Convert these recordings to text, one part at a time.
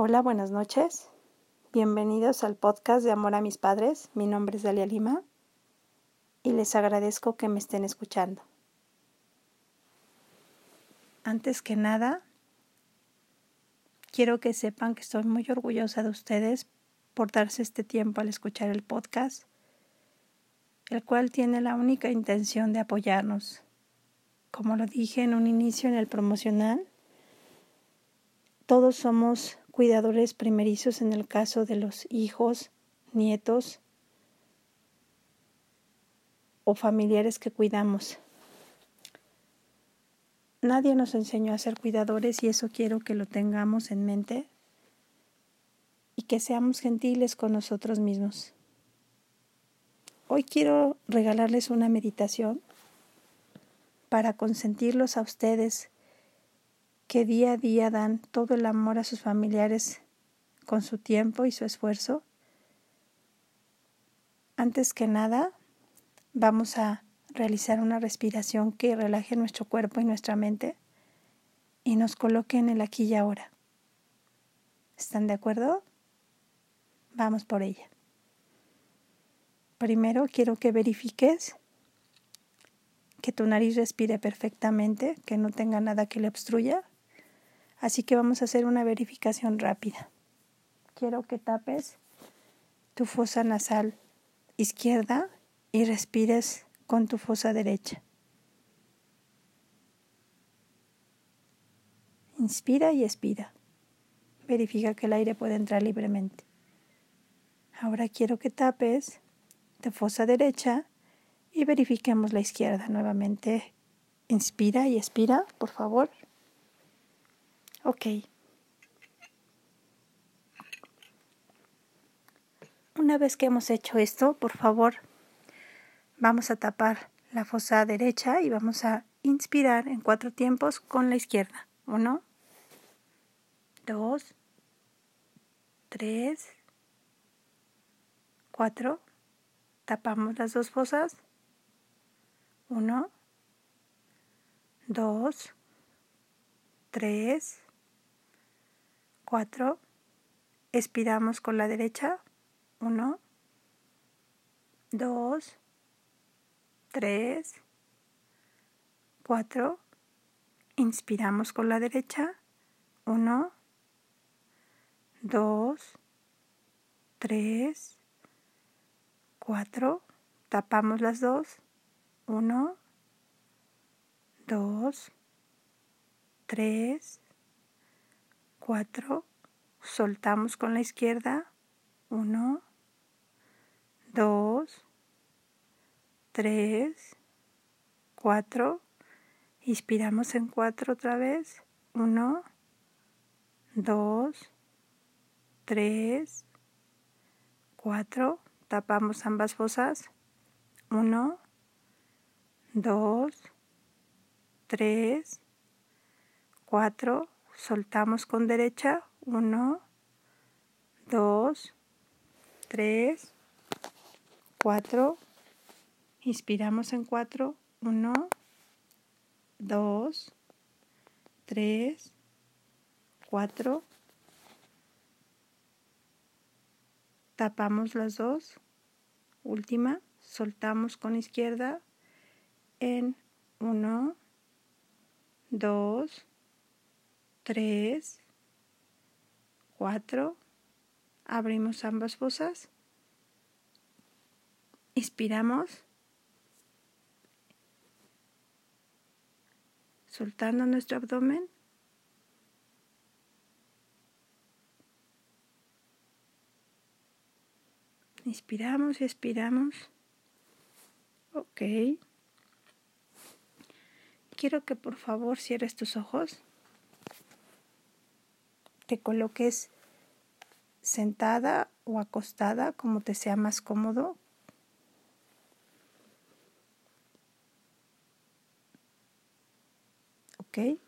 Hola, buenas noches. Bienvenidos al podcast de Amor a mis padres. Mi nombre es Dalia Lima y les agradezco que me estén escuchando. Antes que nada, quiero que sepan que estoy muy orgullosa de ustedes por darse este tiempo al escuchar el podcast, el cual tiene la única intención de apoyarnos. Como lo dije en un inicio en el promocional, todos somos cuidadores primerizos en el caso de los hijos, nietos o familiares que cuidamos. Nadie nos enseñó a ser cuidadores y eso quiero que lo tengamos en mente y que seamos gentiles con nosotros mismos. Hoy quiero regalarles una meditación para consentirlos a ustedes que día a día dan todo el amor a sus familiares con su tiempo y su esfuerzo. Antes que nada, vamos a realizar una respiración que relaje nuestro cuerpo y nuestra mente y nos coloque en el aquí y ahora. ¿Están de acuerdo? Vamos por ella. Primero quiero que verifiques que tu nariz respire perfectamente, que no tenga nada que le obstruya. Así que vamos a hacer una verificación rápida. Quiero que tapes tu fosa nasal izquierda y respires con tu fosa derecha. Inspira y expira. Verifica que el aire puede entrar libremente. Ahora quiero que tapes tu fosa derecha y verifiquemos la izquierda nuevamente. Inspira y expira, por favor. Ok. Una vez que hemos hecho esto, por favor, vamos a tapar la fosa derecha y vamos a inspirar en cuatro tiempos con la izquierda. Uno, dos, tres, cuatro. Tapamos las dos fosas. Uno, dos, tres, 4. Expiramos con la derecha. 1, 2, 3, 4. Inspiramos con la derecha. 1, 2, 3, 4. Tapamos las dos. 1, 2, 3, 4, soltamos con la izquierda, 1, 2, 3, 4, inspiramos en 4 otra vez, 1, 2, 3, 4, tapamos ambas fosas, 1, 2, 3, 4, soltamos con derecha, 1, 2, 3, 4, inspiramos en 4, 1, 2, 3, 4, tapamos las dos, última, soltamos con izquierda en 1, 2, 3, 4, abrimos ambas fosas, inspiramos, soltando nuestro abdomen, inspiramos y expiramos, ok. Quiero que por favor cierres tus ojos te coloques sentada o acostada como te sea más cómodo. ¿Ok?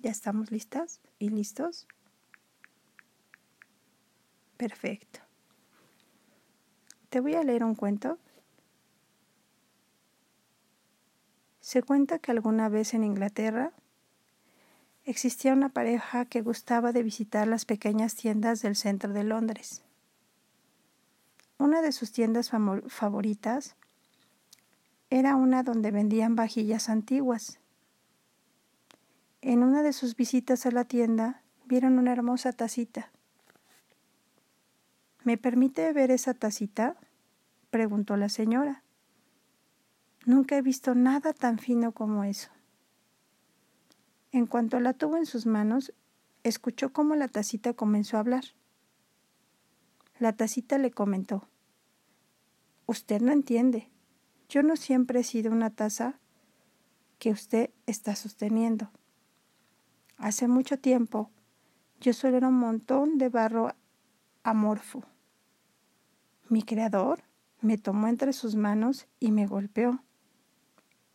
¿Ya estamos listas y listos? Perfecto. Te voy a leer un cuento. Se cuenta que alguna vez en Inglaterra existía una pareja que gustaba de visitar las pequeñas tiendas del centro de Londres. Una de sus tiendas favoritas era una donde vendían vajillas antiguas. En una de sus visitas a la tienda vieron una hermosa tacita. ¿Me permite ver esa tacita? preguntó la señora. Nunca he visto nada tan fino como eso. En cuanto la tuvo en sus manos, escuchó cómo la tacita comenzó a hablar. La tacita le comentó, Usted no entiende. Yo no siempre he sido una taza que usted está sosteniendo. Hace mucho tiempo yo solo era un montón de barro amorfo. Mi creador me tomó entre sus manos y me golpeó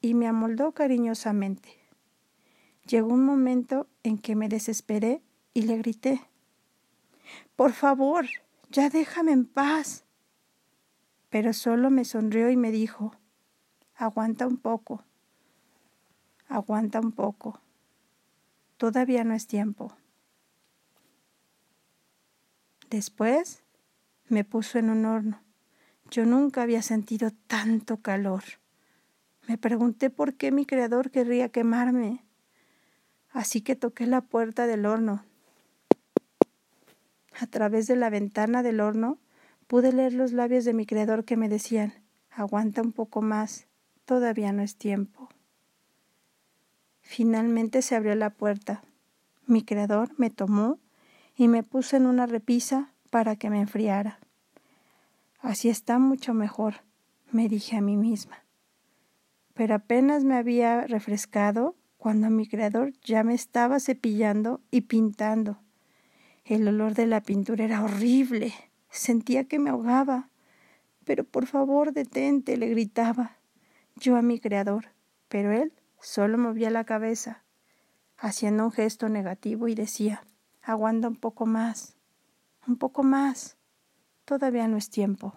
y me amoldó cariñosamente. Llegó un momento en que me desesperé y le grité, Por favor, ya déjame en paz. Pero solo me sonrió y me dijo, Aguanta un poco, aguanta un poco, todavía no es tiempo. Después me puso en un horno. Yo nunca había sentido tanto calor. Me pregunté por qué mi creador querría quemarme. Así que toqué la puerta del horno. A través de la ventana del horno pude leer los labios de mi creador que me decían, aguanta un poco más, todavía no es tiempo. Finalmente se abrió la puerta. Mi creador me tomó y me puso en una repisa para que me enfriara. Así está mucho mejor, me dije a mí misma. Pero apenas me había refrescado cuando mi creador ya me estaba cepillando y pintando. El olor de la pintura era horrible. Sentía que me ahogaba. Pero por favor detente, le gritaba yo a mi creador. Pero él solo movía la cabeza, haciendo un gesto negativo y decía aguanta un poco más, un poco más. Todavía no es tiempo.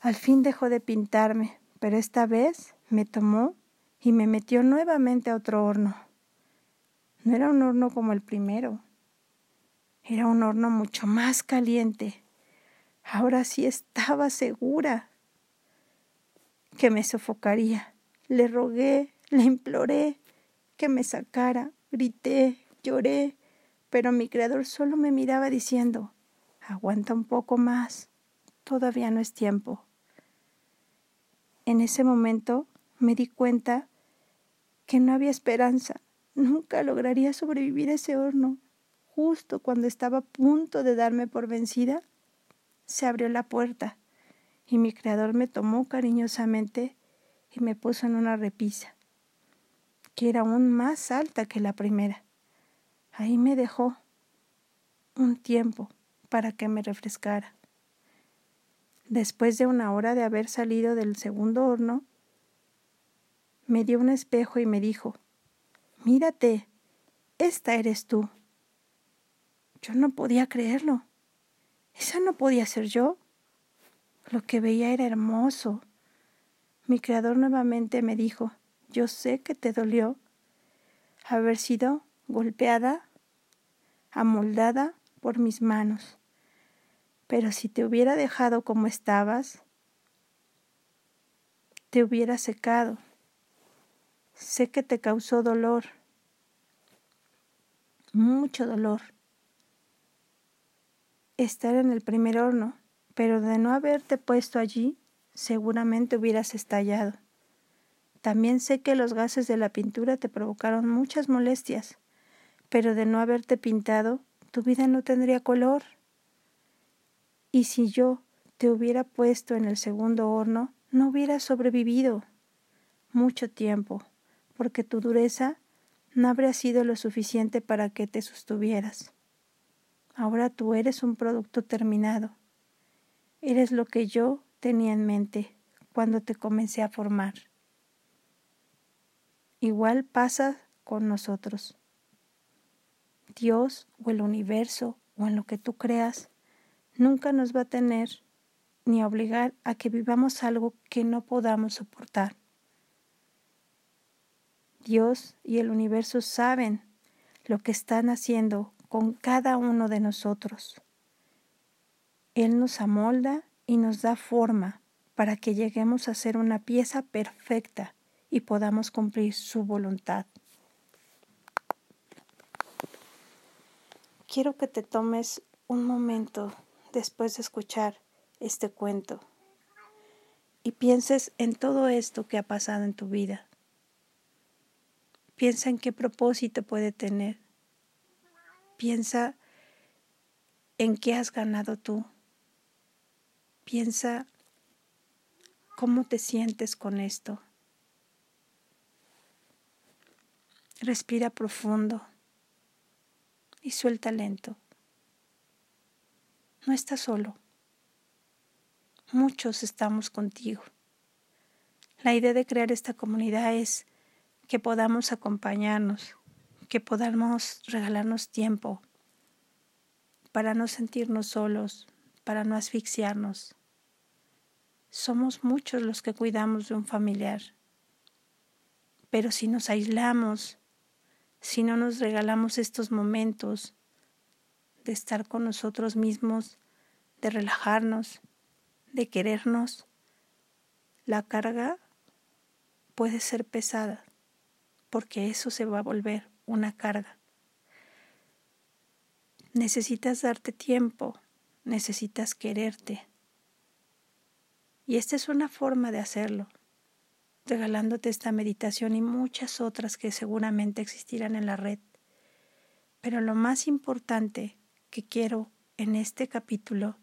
Al fin dejó de pintarme, pero esta vez me tomó y me metió nuevamente a otro horno. No era un horno como el primero, era un horno mucho más caliente. Ahora sí estaba segura que me sofocaría. Le rogué, le imploré que me sacara, grité, lloré, pero mi creador solo me miraba diciendo, aguanta un poco más, todavía no es tiempo. En ese momento me di cuenta que no había esperanza. Nunca lograría sobrevivir a ese horno. Justo cuando estaba a punto de darme por vencida, se abrió la puerta y mi creador me tomó cariñosamente y me puso en una repisa, que era aún más alta que la primera. Ahí me dejó un tiempo para que me refrescara. Después de una hora de haber salido del segundo horno, me dio un espejo y me dijo, Mírate, esta eres tú. Yo no podía creerlo. Esa no podía ser yo. Lo que veía era hermoso. Mi creador nuevamente me dijo, yo sé que te dolió haber sido golpeada, amoldada por mis manos, pero si te hubiera dejado como estabas, te hubiera secado Sé que te causó dolor, mucho dolor, estar en el primer horno, pero de no haberte puesto allí, seguramente hubieras estallado. También sé que los gases de la pintura te provocaron muchas molestias, pero de no haberte pintado, tu vida no tendría color. Y si yo te hubiera puesto en el segundo horno, no hubieras sobrevivido mucho tiempo porque tu dureza no habría sido lo suficiente para que te sostuvieras. Ahora tú eres un producto terminado. Eres lo que yo tenía en mente cuando te comencé a formar. Igual pasa con nosotros. Dios o el universo o en lo que tú creas nunca nos va a tener ni a obligar a que vivamos algo que no podamos soportar. Dios y el universo saben lo que están haciendo con cada uno de nosotros. Él nos amolda y nos da forma para que lleguemos a ser una pieza perfecta y podamos cumplir su voluntad. Quiero que te tomes un momento después de escuchar este cuento y pienses en todo esto que ha pasado en tu vida. Piensa en qué propósito puede tener. Piensa en qué has ganado tú. Piensa cómo te sientes con esto. Respira profundo y suelta lento. No estás solo. Muchos estamos contigo. La idea de crear esta comunidad es que podamos acompañarnos, que podamos regalarnos tiempo para no sentirnos solos, para no asfixiarnos. Somos muchos los que cuidamos de un familiar, pero si nos aislamos, si no nos regalamos estos momentos de estar con nosotros mismos, de relajarnos, de querernos, la carga puede ser pesada, porque eso se va a volver una carga. Necesitas darte tiempo, necesitas quererte. Y esta es una forma de hacerlo regalándote esta meditación y muchas otras que seguramente existirán en la red. Pero lo más importante que quiero en este capítulo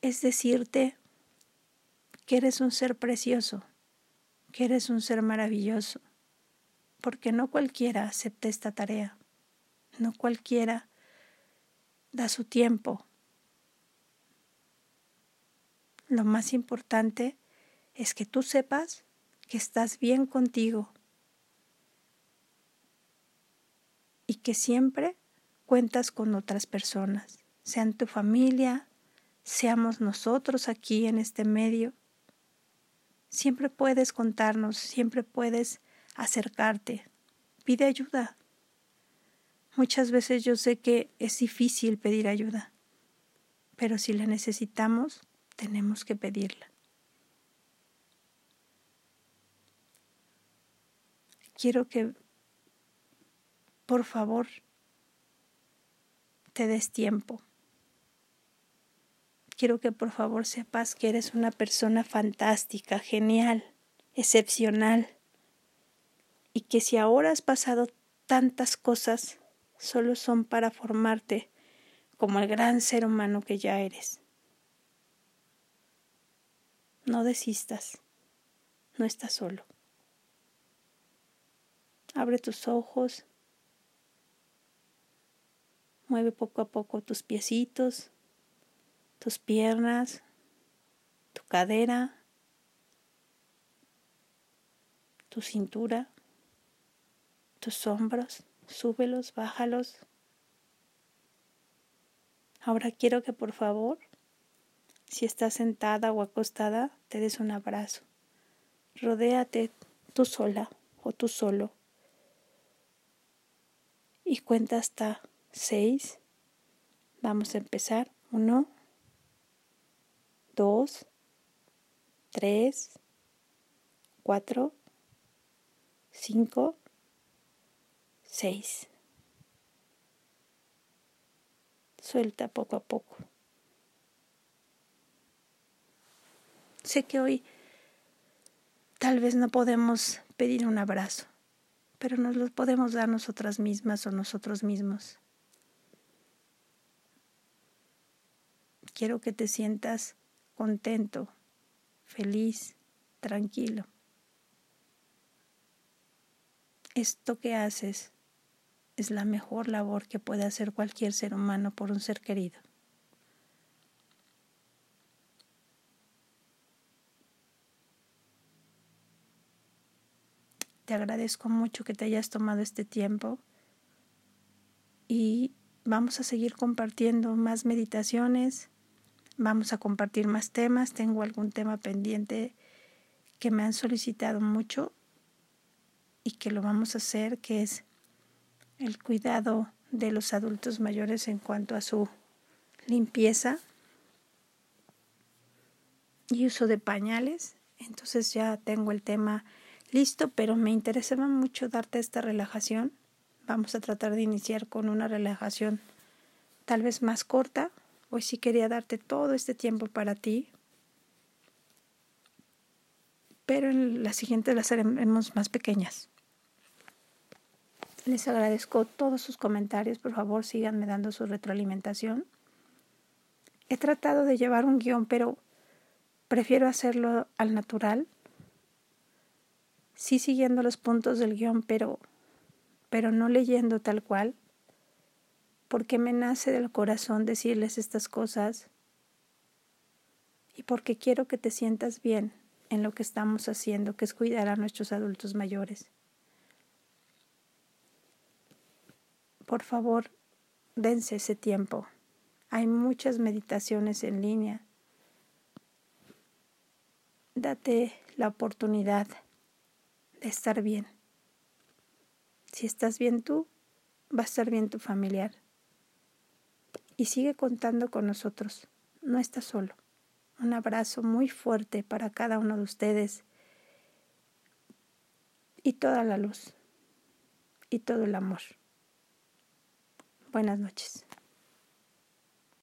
es decirte que eres un ser precioso, que eres un ser maravilloso, porque no cualquiera acepta esta tarea, no cualquiera da su tiempo lo más importante es que tú sepas que estás bien contigo y que siempre cuentas con otras personas, sean tu familia, seamos nosotros aquí en este medio. Siempre puedes contarnos, siempre puedes acercarte. Pide ayuda. Muchas veces yo sé que es difícil pedir ayuda, pero si la necesitamos, tenemos que pedirla. Quiero que, por favor, te des tiempo. Quiero que por favor sepas que eres una persona fantástica, genial, excepcional, y que si ahora has pasado tantas cosas, solo son para formarte como el gran ser humano que ya eres. No desistas, no estás solo. Abre tus ojos, mueve poco a poco tus piecitos, tus piernas, tu cadera, tu cintura, tus hombros, súbelos, bájalos. Ahora quiero que por favor si estás sentada o acostada, te des un abrazo. Rodéate tú sola o tú solo. Y cuenta hasta seis. Vamos a empezar. Uno, dos, tres, cuatro, cinco, seis. Suelta poco a poco. Sé que hoy tal vez no podemos pedir un abrazo, pero nos lo podemos dar nosotras mismas o nosotros mismos. Quiero que te sientas contento, feliz, tranquilo. Esto que haces es la mejor labor que puede hacer cualquier ser humano por un ser querido. Te agradezco mucho que te hayas tomado este tiempo y vamos a seguir compartiendo más meditaciones, vamos a compartir más temas, tengo algún tema pendiente que me han solicitado mucho y que lo vamos a hacer, que es el cuidado de los adultos mayores en cuanto a su limpieza y uso de pañales. Entonces ya tengo el tema listo, pero me interesaba mucho darte esta relajación. Vamos a tratar de iniciar con una relajación tal vez más corta. Hoy sí quería darte todo este tiempo para ti, pero en la siguiente las haremos más pequeñas. Les agradezco todos sus comentarios, por favor síganme dando su retroalimentación. He tratado de llevar un guion, pero prefiero hacerlo al natural. Sí siguiendo los puntos del guion, pero, pero no leyendo tal cual, porque me nace del corazón decirles estas cosas y porque quiero que te sientas bien en lo que estamos haciendo, que es cuidar a nuestros adultos mayores. Por favor, dense ese tiempo. Hay muchas meditaciones en línea. Date la oportunidad de estar bien. Si estás bien tú, va a estar bien tu familiar. Y sigue contando con nosotros. No estás solo. Un abrazo muy fuerte para cada uno de ustedes y toda la luz y todo el amor. Buenas noches.